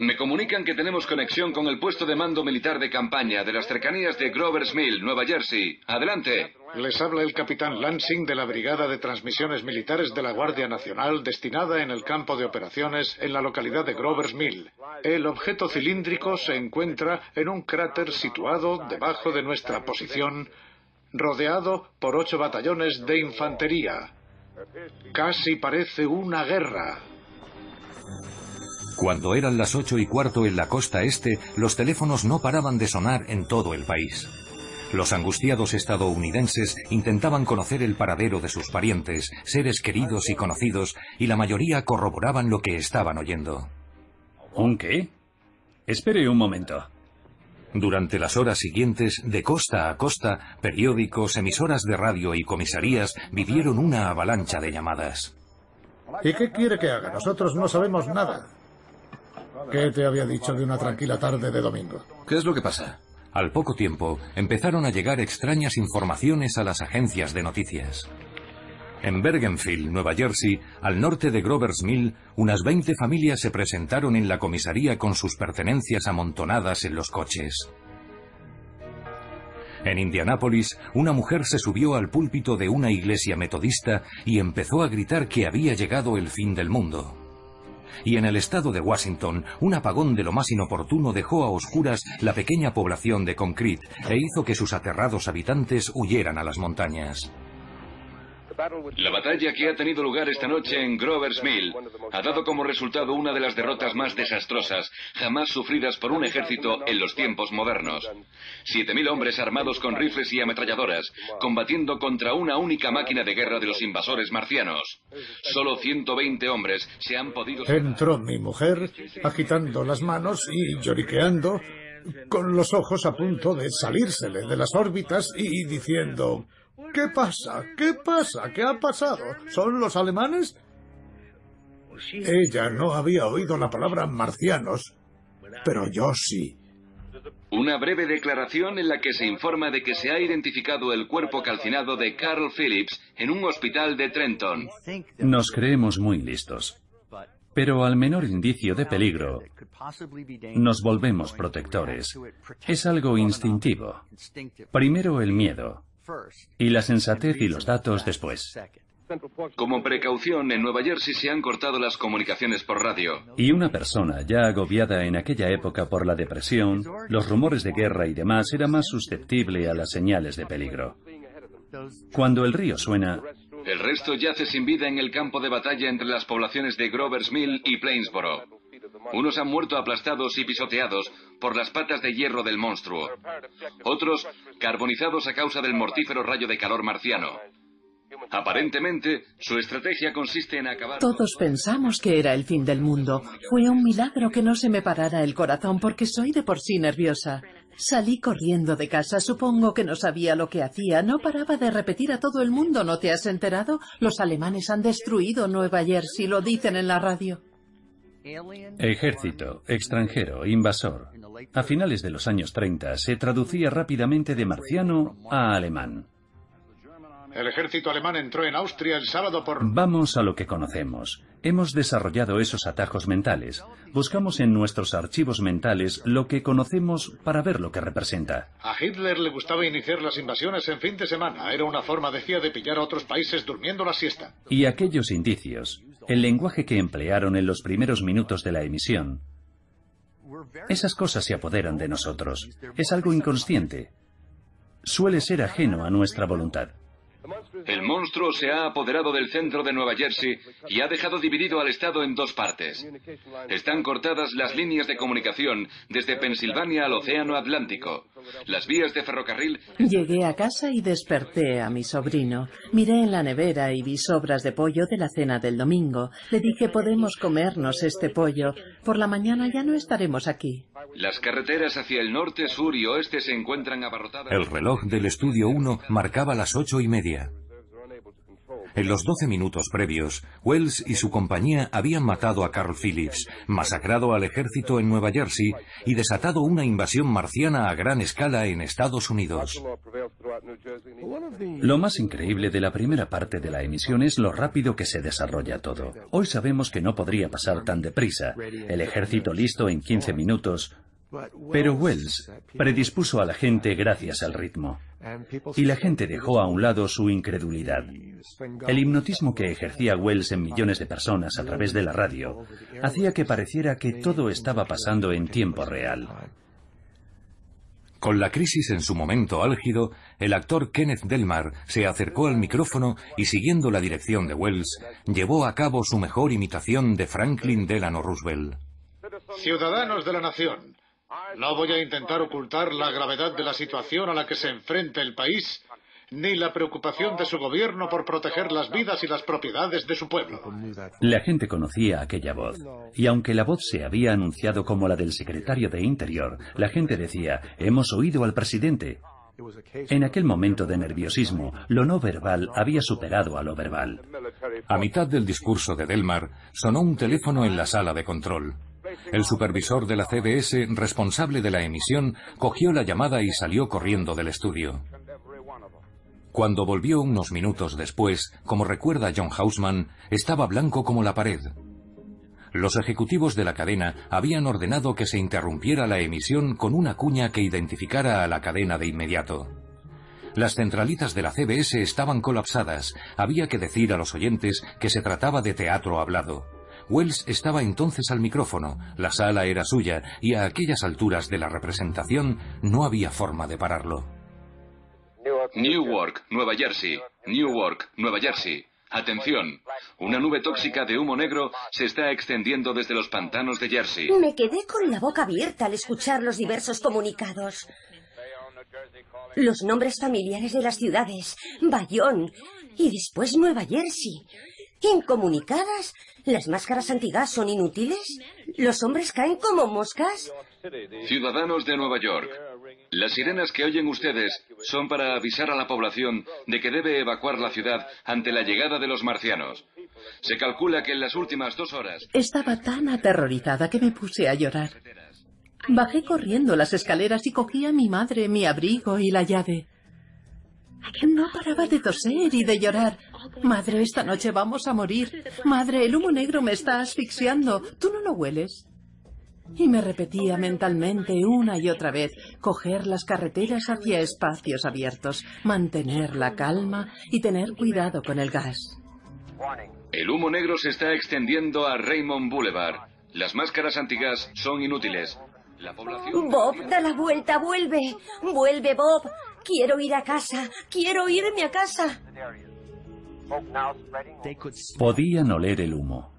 [SPEAKER 5] Me comunican que tenemos conexión con el puesto de mando militar de campaña de las cercanías de Grover's Mill, Nueva Jersey. Adelante.
[SPEAKER 2] Les habla el capitán Lansing de la Brigada de Transmisiones Militares de la Guardia Nacional destinada en el campo de operaciones en la localidad de Grover's Mill. El objeto cilíndrico se encuentra en un cráter situado debajo de nuestra posición, rodeado por ocho batallones de infantería. Casi parece una guerra.
[SPEAKER 3] Cuando eran las ocho y cuarto en la costa este, los teléfonos no paraban de sonar en todo el país. Los angustiados estadounidenses intentaban conocer el paradero de sus parientes, seres queridos y conocidos, y la mayoría corroboraban lo que estaban oyendo.
[SPEAKER 1] ¿Un qué? Espere un momento.
[SPEAKER 3] Durante las horas siguientes, de costa a costa, periódicos, emisoras de radio y comisarías vivieron una avalancha de llamadas.
[SPEAKER 2] ¿Y qué quiere que haga? Nosotros no sabemos nada. ¿Qué te había dicho de una tranquila tarde de domingo?
[SPEAKER 11] ¿Qué es lo que pasa?
[SPEAKER 3] Al poco tiempo, empezaron a llegar extrañas informaciones a las agencias de noticias. En Bergenfield, Nueva Jersey, al norte de Grover's Mill, unas 20 familias se presentaron en la comisaría con sus pertenencias amontonadas en los coches. En Indianápolis, una mujer se subió al púlpito de una iglesia metodista y empezó a gritar que había llegado el fin del mundo y en el estado de Washington, un apagón de lo más inoportuno dejó a oscuras la pequeña población de Concrete e hizo que sus aterrados habitantes huyeran a las montañas.
[SPEAKER 5] La batalla que ha tenido lugar esta noche en Grover's Mill ha dado como resultado una de las derrotas más desastrosas jamás sufridas por un ejército en los tiempos modernos. Siete mil hombres armados con rifles y ametralladoras, combatiendo contra una única máquina de guerra de los invasores marcianos. Solo 120 hombres se han podido...
[SPEAKER 2] Entró mi mujer, agitando las manos y lloriqueando, con los ojos a punto de salírsele de las órbitas y diciendo... ¿Qué pasa? ¿Qué pasa? ¿Qué ha pasado? ¿Son los alemanes? Ella no había oído la palabra marcianos, pero yo sí.
[SPEAKER 5] Una breve declaración en la que se informa de que se ha identificado el cuerpo calcinado de Carl Phillips en un hospital de Trenton.
[SPEAKER 1] Nos creemos muy listos. Pero al menor indicio de peligro, nos volvemos protectores. Es algo instintivo. Primero el miedo, y la sensatez y los datos después.
[SPEAKER 5] Como precaución, en Nueva Jersey se han cortado las comunicaciones por radio.
[SPEAKER 1] Y una persona ya agobiada en aquella época por la depresión, los rumores de guerra y demás era más susceptible a las señales de peligro. Cuando el río suena...
[SPEAKER 5] El resto yace sin vida en el campo de batalla entre las poblaciones de Grover's Mill y Plainsboro. Unos han muerto aplastados y pisoteados por las patas de hierro del monstruo. Otros carbonizados a causa del mortífero rayo de calor marciano. Aparentemente, su estrategia consiste en acabar.
[SPEAKER 4] Todos pensamos que era el fin del mundo. Fue un milagro que no se me parara el corazón porque soy de por sí nerviosa. Salí corriendo de casa, supongo que no sabía lo que hacía. No paraba de repetir a todo el mundo, ¿no te has enterado? Los alemanes han destruido Nueva Jersey, lo dicen en la radio.
[SPEAKER 1] Ejército, extranjero, invasor. A finales de los años 30 se traducía rápidamente de marciano a alemán.
[SPEAKER 2] El ejército alemán entró en Austria el sábado por...
[SPEAKER 1] Vamos a lo que conocemos. Hemos desarrollado esos atajos mentales. Buscamos en nuestros archivos mentales lo que conocemos para ver lo que representa.
[SPEAKER 2] A Hitler le gustaba iniciar las invasiones en fin de semana. Era una forma, decía, de pillar a otros países durmiendo la siesta.
[SPEAKER 1] Y aquellos indicios el lenguaje que emplearon en los primeros minutos de la emisión. Esas cosas se apoderan de nosotros. Es algo inconsciente. Suele ser ajeno a nuestra voluntad.
[SPEAKER 5] El monstruo se ha apoderado del centro de Nueva Jersey y ha dejado dividido al Estado en dos partes. Están cortadas las líneas de comunicación desde Pensilvania al Océano Atlántico. Las vías de ferrocarril.
[SPEAKER 4] Llegué a casa y desperté a mi sobrino. Miré en la nevera y vi sobras de pollo de la cena del domingo. Le dije, podemos comernos este pollo. Por la mañana ya no estaremos aquí.
[SPEAKER 5] Las carreteras hacia el norte, sur y oeste se encuentran abarrotadas.
[SPEAKER 3] El reloj del estudio 1 marcaba las ocho y media. En los doce minutos previos, Wells y su compañía habían matado a Carl Phillips, masacrado al ejército en Nueva Jersey y desatado una invasión marciana a gran escala en Estados Unidos.
[SPEAKER 1] Lo más increíble de la primera parte de la emisión es lo rápido que se desarrolla todo. Hoy sabemos que no podría pasar tan deprisa. El ejército listo en 15 minutos, pero Wells predispuso a la gente gracias al ritmo. Y la gente dejó a un lado su incredulidad. El hipnotismo que ejercía Wells en millones de personas a través de la radio hacía que pareciera que todo estaba pasando en tiempo real.
[SPEAKER 3] Con la crisis en su momento álgido, el actor Kenneth Delmar se acercó al micrófono y siguiendo la dirección de Wells, llevó a cabo su mejor imitación de Franklin Delano Roosevelt.
[SPEAKER 2] Ciudadanos de la nación, no voy a intentar ocultar la gravedad de la situación a la que se enfrenta el país, ni la preocupación de su gobierno por proteger las vidas y las propiedades de su pueblo.
[SPEAKER 1] La gente conocía aquella voz, y aunque la voz se había anunciado como la del secretario de Interior, la gente decía, hemos oído al presidente. En aquel momento de nerviosismo, lo no verbal había superado a lo verbal.
[SPEAKER 3] A mitad del discurso de Delmar, sonó un teléfono en la sala de control. El supervisor de la CBS, responsable de la emisión, cogió la llamada y salió corriendo del estudio. Cuando volvió unos minutos después, como recuerda John Hausman, estaba blanco como la pared. Los ejecutivos de la cadena habían ordenado que se interrumpiera la emisión con una cuña que identificara a la cadena de inmediato. Las centralitas de la CBS estaban colapsadas. Había que decir a los oyentes que se trataba de teatro hablado. Wells estaba entonces al micrófono, la sala era suya y a aquellas alturas de la representación no había forma de pararlo.
[SPEAKER 5] Newark, Nueva Jersey. Newark, Nueva Jersey. Atención, una nube tóxica de humo negro se está extendiendo desde los pantanos de Jersey.
[SPEAKER 6] Me quedé con la boca abierta al escuchar los diversos comunicados. Los nombres familiares de las ciudades, Bayonne y después Nueva Jersey. ¿Incomunicadas? ¿Las máscaras antigas son inútiles? ¿Los hombres caen como moscas?
[SPEAKER 5] Ciudadanos de Nueva York, las sirenas que oyen ustedes son para avisar a la población de que debe evacuar la ciudad ante la llegada de los marcianos. Se calcula que en las últimas dos horas...
[SPEAKER 4] Estaba tan aterrorizada que me puse a llorar. Bajé corriendo las escaleras y cogí a mi madre, mi abrigo y la llave. No paraba de toser y de llorar. Madre, esta noche vamos a morir. Madre, el humo negro me está asfixiando. ¿Tú no lo hueles? Y me repetía mentalmente una y otra vez, coger las carreteras hacia espacios abiertos, mantener la calma y tener cuidado con el gas.
[SPEAKER 5] El humo negro se está extendiendo a Raymond Boulevard. Las máscaras antigas son inútiles. La población...
[SPEAKER 6] Bob, da la vuelta, vuelve. Vuelve, Bob. Quiero ir a casa. Quiero irme a casa.
[SPEAKER 1] Podían oler el humo.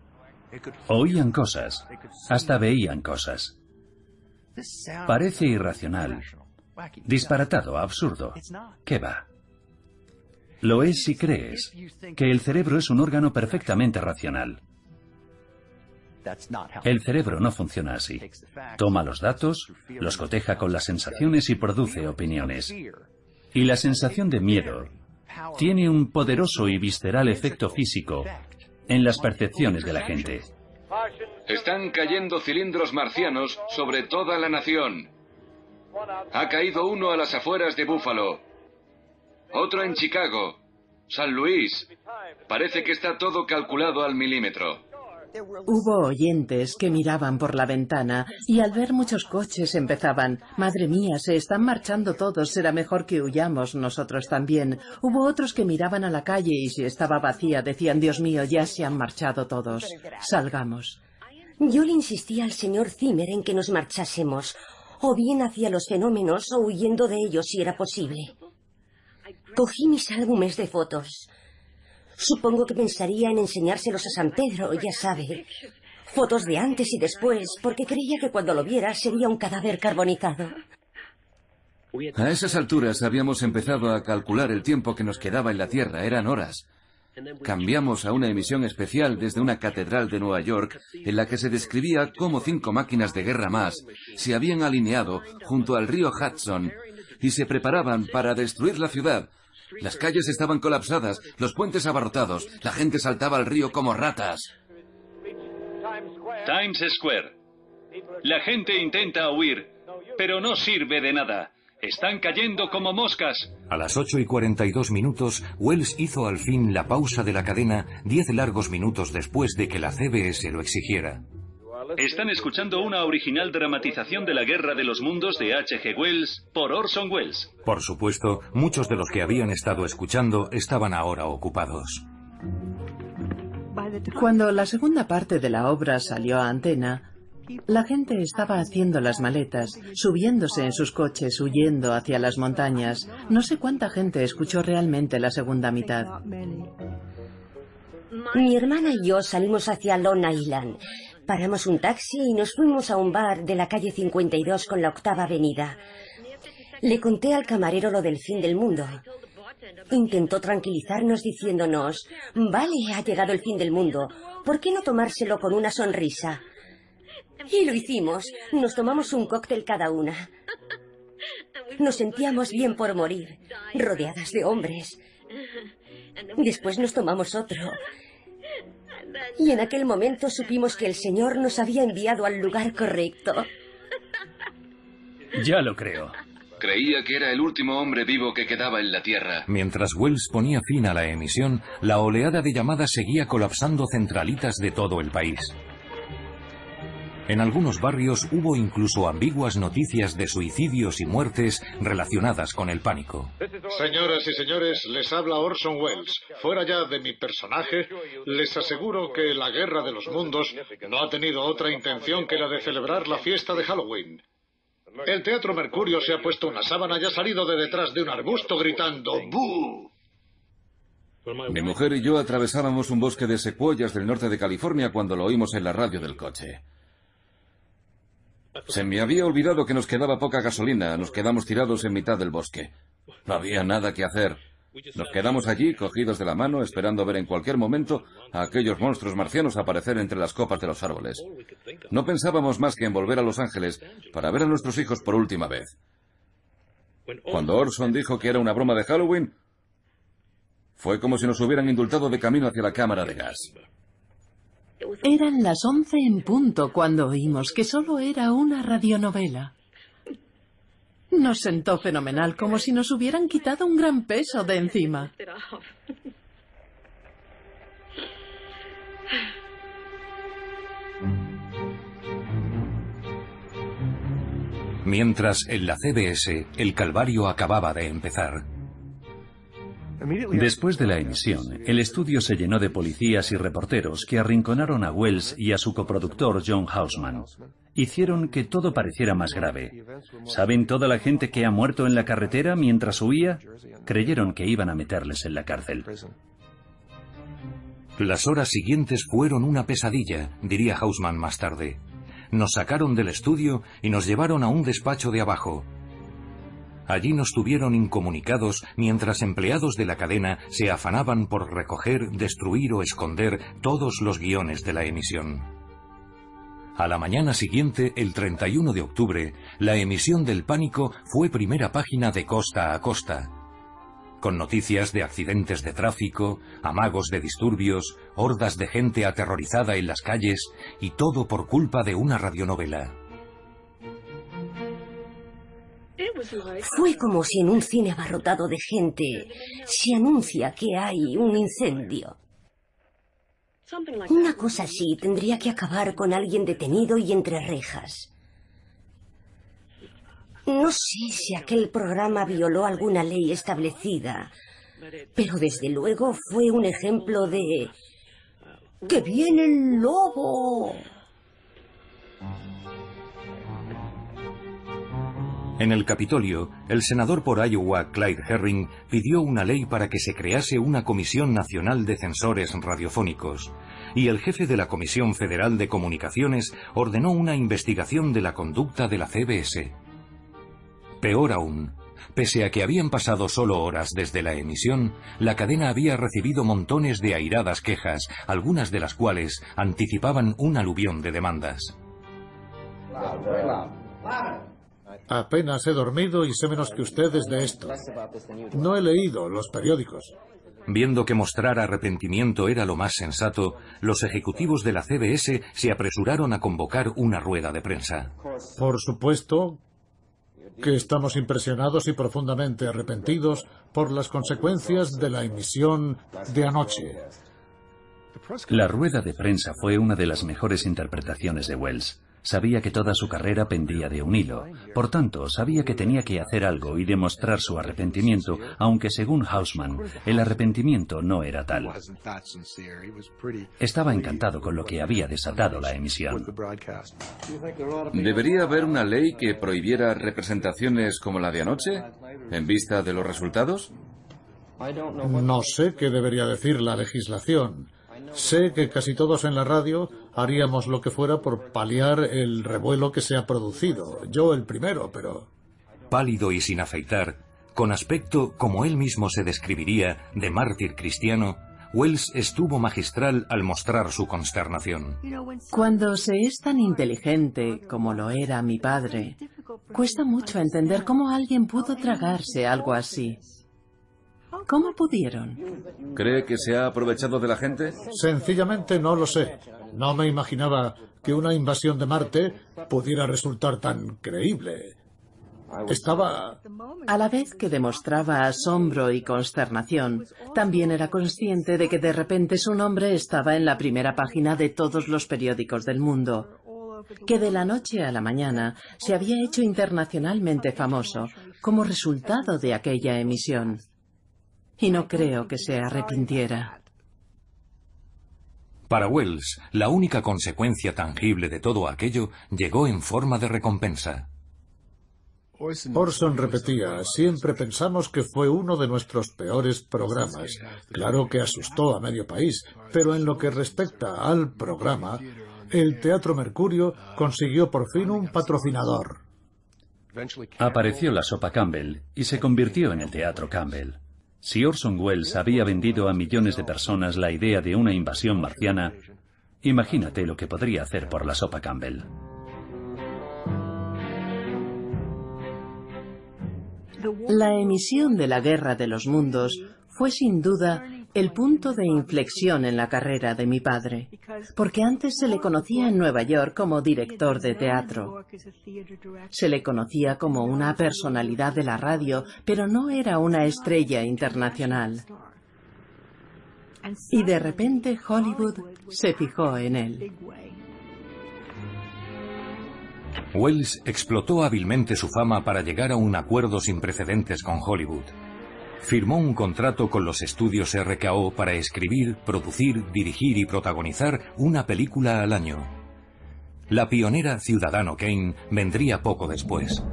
[SPEAKER 1] Oían cosas. Hasta veían cosas. Parece irracional. Disparatado, absurdo. ¿Qué va? Lo es si crees que el cerebro es un órgano perfectamente racional. El cerebro no funciona así. Toma los datos, los coteja con las sensaciones y produce opiniones. Y la sensación de miedo tiene un poderoso y visceral efecto físico en las percepciones de la gente.
[SPEAKER 5] Están cayendo cilindros marcianos sobre toda la nación. Ha caído uno a las afueras de Búfalo, otro en Chicago, San Luis. Parece que está todo calculado al milímetro.
[SPEAKER 4] Hubo oyentes que miraban por la ventana y al ver muchos coches empezaban, Madre mía, se están marchando todos, será mejor que huyamos nosotros también. Hubo otros que miraban a la calle y si estaba vacía decían, Dios mío, ya se han marchado todos, salgamos.
[SPEAKER 6] Yo le insistí al señor Zimmer en que nos marchásemos, o bien hacia los fenómenos o huyendo de ellos si era posible. Cogí mis álbumes de fotos. Supongo que pensaría en enseñárselos a San Pedro, ya sabe. Fotos de antes y después, porque creía que cuando lo viera sería un cadáver carbonizado.
[SPEAKER 5] A esas alturas habíamos empezado a calcular el tiempo que nos quedaba en la Tierra. Eran horas. Cambiamos a una emisión especial desde una catedral de Nueva York en la que se describía cómo cinco máquinas de guerra más se habían alineado junto al río Hudson y se preparaban para destruir la ciudad. Las calles estaban colapsadas, los puentes abarrotados, la gente saltaba al río como ratas.
[SPEAKER 1] Times Square. La gente intenta huir, pero no sirve de nada. Están cayendo como moscas.
[SPEAKER 3] A las 8 y 42 minutos, Wells hizo al fin la pausa de la cadena diez largos minutos después de que la CBS lo exigiera.
[SPEAKER 1] Están escuchando una original dramatización de la Guerra de los Mundos de H.G. Wells por Orson Welles.
[SPEAKER 3] Por supuesto, muchos de los que habían estado escuchando estaban ahora ocupados.
[SPEAKER 4] Cuando la segunda parte de la obra salió a antena, la gente estaba haciendo las maletas, subiéndose en sus coches, huyendo hacia las montañas. No sé cuánta gente escuchó realmente la segunda mitad.
[SPEAKER 6] Mi hermana y yo salimos hacia Long Island. Paramos un taxi y nos fuimos a un bar de la calle 52 con la octava avenida. Le conté al camarero lo del fin del mundo. Intentó tranquilizarnos diciéndonos, vale, ha llegado el fin del mundo. ¿Por qué no tomárselo con una sonrisa? Y lo hicimos. Nos tomamos un cóctel cada una. Nos sentíamos bien por morir, rodeadas de hombres. Después nos tomamos otro. Y en aquel momento supimos que el Señor nos había enviado al lugar correcto.
[SPEAKER 10] Ya lo creo.
[SPEAKER 9] Creía que era el último hombre vivo que quedaba en la Tierra.
[SPEAKER 3] Mientras Wells ponía fin a la emisión, la oleada de llamadas seguía colapsando centralitas de todo el país. En algunos barrios hubo incluso ambiguas noticias de suicidios y muertes relacionadas con el pánico.
[SPEAKER 2] Señoras y señores, les habla Orson Welles. Fuera ya de mi personaje, les aseguro que la Guerra de los Mundos no ha tenido otra intención que la de celebrar la fiesta de Halloween. El Teatro Mercurio se ha puesto una sábana y ha salido de detrás de un arbusto gritando ¡Bú!
[SPEAKER 5] Mi mujer y yo atravesábamos un bosque de secuoyas del norte de California cuando lo oímos en la radio del coche. Se me había olvidado que nos quedaba poca gasolina. Nos quedamos tirados en mitad del bosque. No había nada que hacer. Nos quedamos allí, cogidos de la mano, esperando ver en cualquier momento a aquellos monstruos marcianos aparecer entre las copas de los árboles. No pensábamos más que en volver a Los Ángeles para ver a nuestros hijos por última vez. Cuando Orson dijo que era una broma de Halloween, fue como si nos hubieran indultado de camino hacia la cámara de gas.
[SPEAKER 4] Eran las once en punto cuando oímos que solo era una radionovela. Nos sentó fenomenal, como si nos hubieran quitado un gran peso de encima.
[SPEAKER 3] Mientras en la CBS el calvario acababa de empezar.
[SPEAKER 10] Después de la emisión, el estudio se llenó de policías y reporteros que arrinconaron a Wells y a su coproductor John Hausman. Hicieron que todo pareciera más grave. ¿Saben toda la gente que ha muerto en la carretera mientras huía? Creyeron que iban a meterles en la cárcel.
[SPEAKER 3] Las horas siguientes fueron una pesadilla, diría Hausman más tarde. Nos sacaron del estudio y nos llevaron a un despacho de abajo, Allí nos tuvieron incomunicados mientras empleados de la cadena se afanaban por recoger, destruir o esconder todos los guiones de la emisión. A la mañana siguiente, el 31 de octubre, la emisión del pánico fue primera página de costa a costa, con noticias de accidentes de tráfico, amagos de disturbios, hordas de gente aterrorizada en las calles y todo por culpa de una radionovela.
[SPEAKER 6] Fue como si en un cine abarrotado de gente se anuncia que hay un incendio. Una cosa así tendría que acabar con alguien detenido y entre rejas. No sé si aquel programa violó alguna ley establecida, pero desde luego fue un ejemplo de... ¡Que viene el lobo!
[SPEAKER 3] En el Capitolio, el senador por Iowa, Clyde Herring, pidió una ley para que se crease una Comisión Nacional de Censores Radiofónicos, y el jefe de la Comisión Federal de Comunicaciones ordenó una investigación de la conducta de la CBS. Peor aún, pese a que habían pasado solo horas desde la emisión, la cadena había recibido montones de airadas quejas, algunas de las cuales anticipaban un aluvión de demandas.
[SPEAKER 2] Apenas he dormido y sé menos que ustedes de esto. No he leído los periódicos.
[SPEAKER 3] Viendo que mostrar arrepentimiento era lo más sensato, los ejecutivos de la CBS se apresuraron a convocar una rueda de prensa.
[SPEAKER 2] Por supuesto que estamos impresionados y profundamente arrepentidos por las consecuencias de la emisión de anoche.
[SPEAKER 10] La rueda de prensa fue una de las mejores interpretaciones de Wells. Sabía que toda su carrera pendía de un hilo. Por tanto, sabía que tenía que hacer algo y demostrar su arrepentimiento, aunque según Hausman, el arrepentimiento no era tal. Estaba encantado con lo que había desatado la emisión.
[SPEAKER 5] ¿Debería haber una ley que prohibiera representaciones como la de anoche, en vista de los resultados?
[SPEAKER 2] No sé qué debería decir la legislación. Sé que casi todos en la radio haríamos lo que fuera por paliar el revuelo que se ha producido. Yo el primero, pero...
[SPEAKER 3] Pálido y sin afeitar, con aspecto, como él mismo se describiría, de mártir cristiano, Wells estuvo magistral al mostrar su consternación.
[SPEAKER 4] Cuando se es tan inteligente como lo era mi padre, cuesta mucho entender cómo alguien pudo tragarse algo así. ¿Cómo pudieron?
[SPEAKER 5] ¿Cree que se ha aprovechado de la gente?
[SPEAKER 2] Sencillamente no lo sé. No me imaginaba que una invasión de Marte pudiera resultar tan creíble. Estaba...
[SPEAKER 4] A la vez que demostraba asombro y consternación, también era consciente de que de repente su nombre estaba en la primera página de todos los periódicos del mundo, que de la noche a la mañana se había hecho internacionalmente famoso como resultado de aquella emisión y no creo que se arrepintiera.
[SPEAKER 3] Para Wells, la única consecuencia tangible de todo aquello llegó en forma de recompensa.
[SPEAKER 2] Orson repetía, siempre pensamos que fue uno de nuestros peores programas. Claro que asustó a medio país, pero en lo que respecta al programa, el Teatro Mercurio consiguió por fin un patrocinador.
[SPEAKER 10] Apareció la sopa Campbell y se convirtió en el Teatro Campbell. Si Orson Welles había vendido a millones de personas la idea de una invasión marciana, imagínate lo que podría hacer por la sopa Campbell.
[SPEAKER 4] La emisión de la Guerra de los Mundos fue sin duda el punto de inflexión en la carrera de mi padre, porque antes se le conocía en Nueva York como director de teatro. Se le conocía como una personalidad de la radio, pero no era una estrella internacional. Y de repente Hollywood se fijó en él.
[SPEAKER 3] Wells explotó hábilmente su fama para llegar a un acuerdo sin precedentes con Hollywood firmó un contrato con los estudios RKO para escribir, producir, dirigir y protagonizar una película al año. La pionera Ciudadano Kane vendría poco después.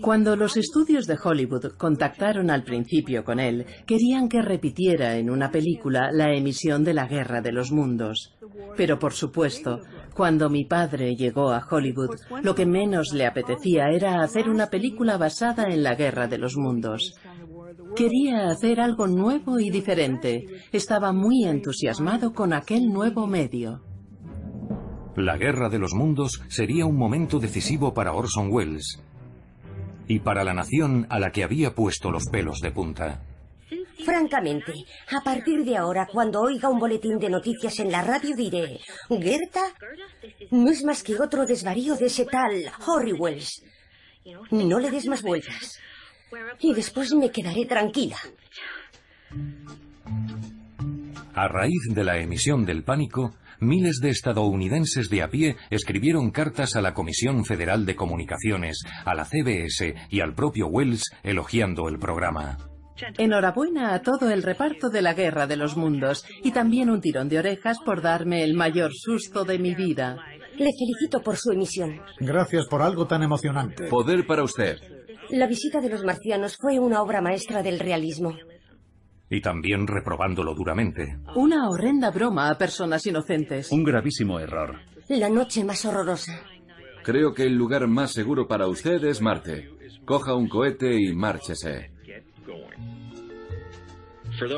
[SPEAKER 4] Cuando los estudios de Hollywood contactaron al principio con él, querían que repitiera en una película la emisión de la Guerra de los Mundos. Pero por supuesto, cuando mi padre llegó a Hollywood, lo que menos le apetecía era hacer una película basada en la Guerra de los Mundos. Quería hacer algo nuevo y diferente. Estaba muy entusiasmado con aquel nuevo medio.
[SPEAKER 3] La Guerra de los Mundos sería un momento decisivo para Orson Welles y para la nación a la que había puesto los pelos de punta.
[SPEAKER 6] Francamente, a partir de ahora, cuando oiga un boletín de noticias en la radio, diré, Gerta no es más que otro desvarío de ese tal Wells. No le des más vueltas. Y después me quedaré tranquila.
[SPEAKER 3] A raíz de la emisión del pánico, miles de estadounidenses de a pie escribieron cartas a la Comisión Federal de Comunicaciones, a la CBS y al propio Wells elogiando el programa.
[SPEAKER 4] Enhorabuena a todo el reparto de la Guerra de los Mundos y también un tirón de orejas por darme el mayor susto de mi vida.
[SPEAKER 6] Le felicito por su emisión.
[SPEAKER 2] Gracias por algo tan emocionante.
[SPEAKER 5] Poder para usted.
[SPEAKER 6] La visita de los marcianos fue una obra maestra del realismo.
[SPEAKER 3] Y también reprobándolo duramente.
[SPEAKER 4] Una horrenda broma a personas inocentes.
[SPEAKER 10] Un gravísimo error.
[SPEAKER 6] La noche más horrorosa.
[SPEAKER 5] Creo que el lugar más seguro para usted es Marte. Coja un cohete y márchese.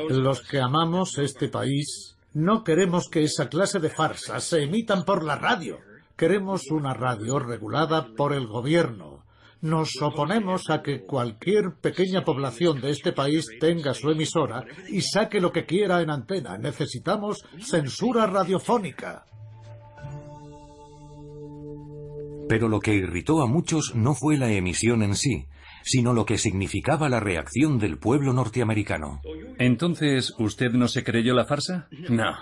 [SPEAKER 2] Los que amamos este país no queremos que esa clase de farsas se emitan por la radio. Queremos una radio regulada por el gobierno. Nos oponemos a que cualquier pequeña población de este país tenga su emisora y saque lo que quiera en antena. Necesitamos censura radiofónica.
[SPEAKER 3] Pero lo que irritó a muchos no fue la emisión en sí, sino lo que significaba la reacción del pueblo norteamericano.
[SPEAKER 10] Entonces, ¿usted no se creyó la farsa?
[SPEAKER 5] No.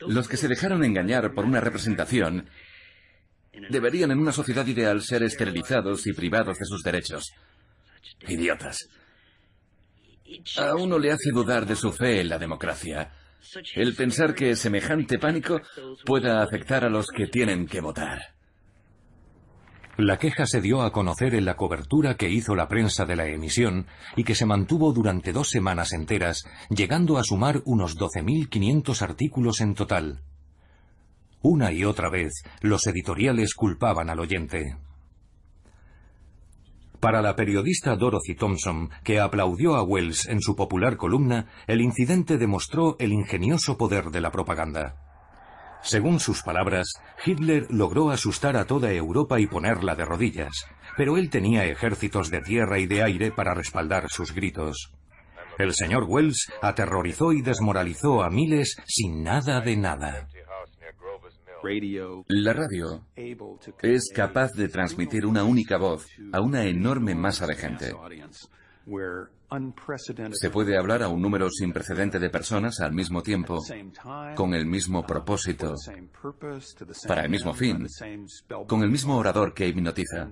[SPEAKER 5] Los que se dejaron engañar por una representación deberían en una sociedad ideal ser esterilizados y privados de sus derechos. Idiotas. A uno le hace dudar de su fe en la democracia. El pensar que semejante pánico pueda afectar a los que tienen que votar.
[SPEAKER 3] La queja se dio a conocer en la cobertura que hizo la prensa de la emisión y que se mantuvo durante dos semanas enteras, llegando a sumar unos 12.500 artículos en total. Una y otra vez, los editoriales culpaban al oyente. Para la periodista Dorothy Thompson, que aplaudió a Wells en su popular columna, el incidente demostró el ingenioso poder de la propaganda. Según sus palabras, Hitler logró asustar a toda Europa y ponerla de rodillas, pero él tenía ejércitos de tierra y de aire para respaldar sus gritos. El señor Wells aterrorizó y desmoralizó a miles sin nada de nada.
[SPEAKER 5] La radio es capaz de transmitir una única voz a una enorme masa de gente. Se puede hablar a un número sin precedente de personas al mismo tiempo, con el mismo propósito, para el mismo fin, con el mismo orador que hipnotiza.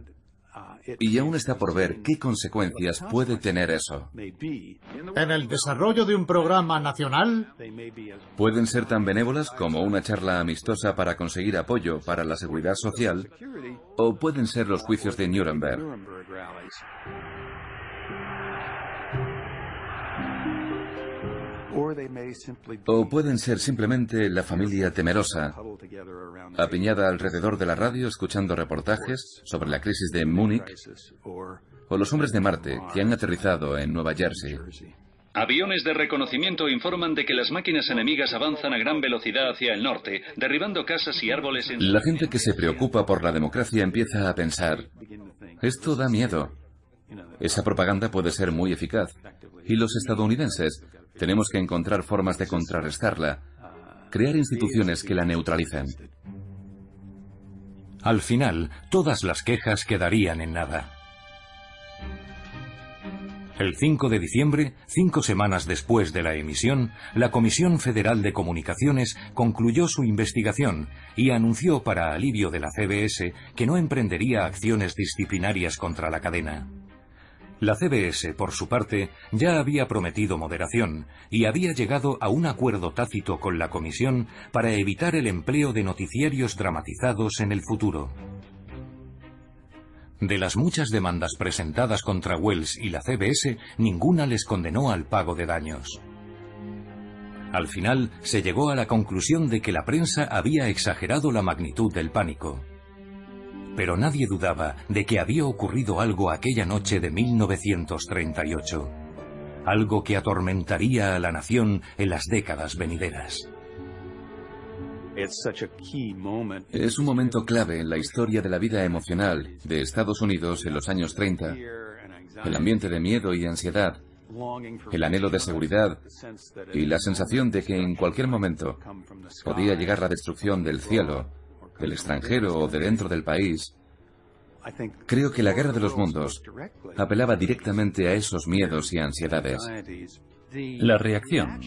[SPEAKER 5] Y aún está por ver qué consecuencias puede tener eso.
[SPEAKER 2] En el desarrollo de un programa nacional,
[SPEAKER 5] pueden ser tan benévolas como una charla amistosa para conseguir apoyo para la seguridad social, o pueden ser los juicios de Nuremberg. O pueden ser simplemente la familia temerosa, apiñada alrededor de la radio escuchando reportajes sobre la crisis de Múnich, o los hombres de Marte que han aterrizado en Nueva Jersey.
[SPEAKER 1] Aviones de reconocimiento informan de que las máquinas enemigas avanzan a gran velocidad hacia el norte, derribando casas y árboles en...
[SPEAKER 5] La gente que se preocupa por la democracia empieza a pensar, esto da miedo. Esa propaganda puede ser muy eficaz. Y los estadounidenses tenemos que encontrar formas de contrarrestarla, crear instituciones que la neutralicen.
[SPEAKER 3] Al final, todas las quejas quedarían en nada. El 5 de diciembre, cinco semanas después de la emisión, la Comisión Federal de Comunicaciones concluyó su investigación y anunció para alivio de la CBS que no emprendería acciones disciplinarias contra la cadena. La CBS, por su parte, ya había prometido moderación y había llegado a un acuerdo tácito con la Comisión para evitar el empleo de noticiarios dramatizados en el futuro. De las muchas demandas presentadas contra Wells y la CBS, ninguna les condenó al pago de daños. Al final, se llegó a la conclusión de que la prensa había exagerado la magnitud del pánico. Pero nadie dudaba de que había ocurrido algo aquella noche de 1938. Algo que atormentaría a la nación en las décadas venideras.
[SPEAKER 5] Es un momento clave en la historia de la vida emocional de Estados Unidos en los años 30. El ambiente de miedo y ansiedad, el anhelo de seguridad y la sensación de que en cualquier momento podía llegar la destrucción del cielo del extranjero o de dentro del país, creo que la Guerra de los Mundos apelaba directamente a esos miedos y ansiedades.
[SPEAKER 10] La reacción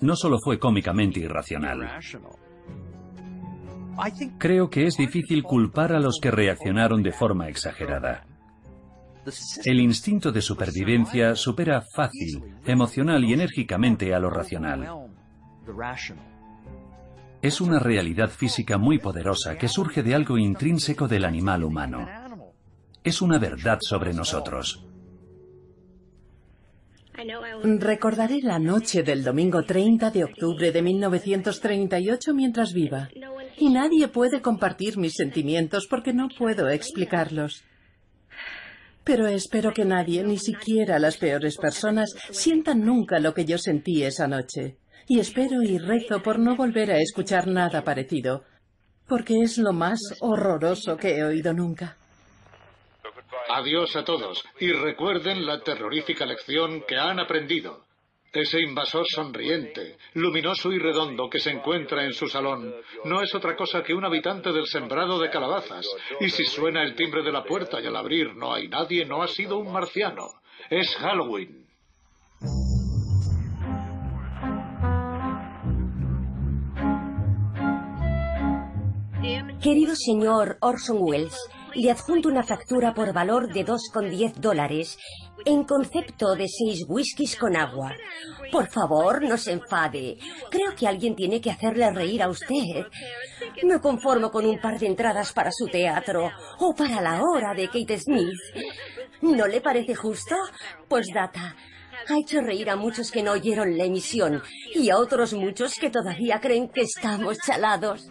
[SPEAKER 10] no solo fue cómicamente irracional. Creo que es difícil culpar a los que reaccionaron de forma exagerada. El instinto de supervivencia supera fácil, emocional y enérgicamente a lo racional. Es una realidad física muy poderosa que surge de algo intrínseco del animal humano. Es una verdad sobre nosotros.
[SPEAKER 4] Recordaré la noche del domingo 30 de octubre de 1938 mientras viva. Y nadie puede compartir mis sentimientos porque no puedo explicarlos. Pero espero que nadie, ni siquiera las peores personas, sientan nunca lo que yo sentí esa noche. Y espero y rezo por no volver a escuchar nada parecido, porque es lo más horroroso que he oído nunca.
[SPEAKER 2] Adiós a todos y recuerden la terrorífica lección que han aprendido. Ese invasor sonriente, luminoso y redondo que se encuentra en su salón no es otra cosa que un habitante del sembrado de calabazas. Y si suena el timbre de la puerta y al abrir no hay nadie, no ha sido un marciano. Es Halloween.
[SPEAKER 6] Querido señor Orson Welles, le adjunto una factura por valor de 2,10 dólares en concepto de seis whiskies con agua. Por favor, no se enfade. Creo que alguien tiene que hacerle reír a usted. No conformo con un par de entradas para su teatro o para la hora de Kate Smith. ¿No le parece justo? Pues data. Ha hecho reír a muchos que no oyeron la emisión y a otros muchos que todavía creen que estamos chalados.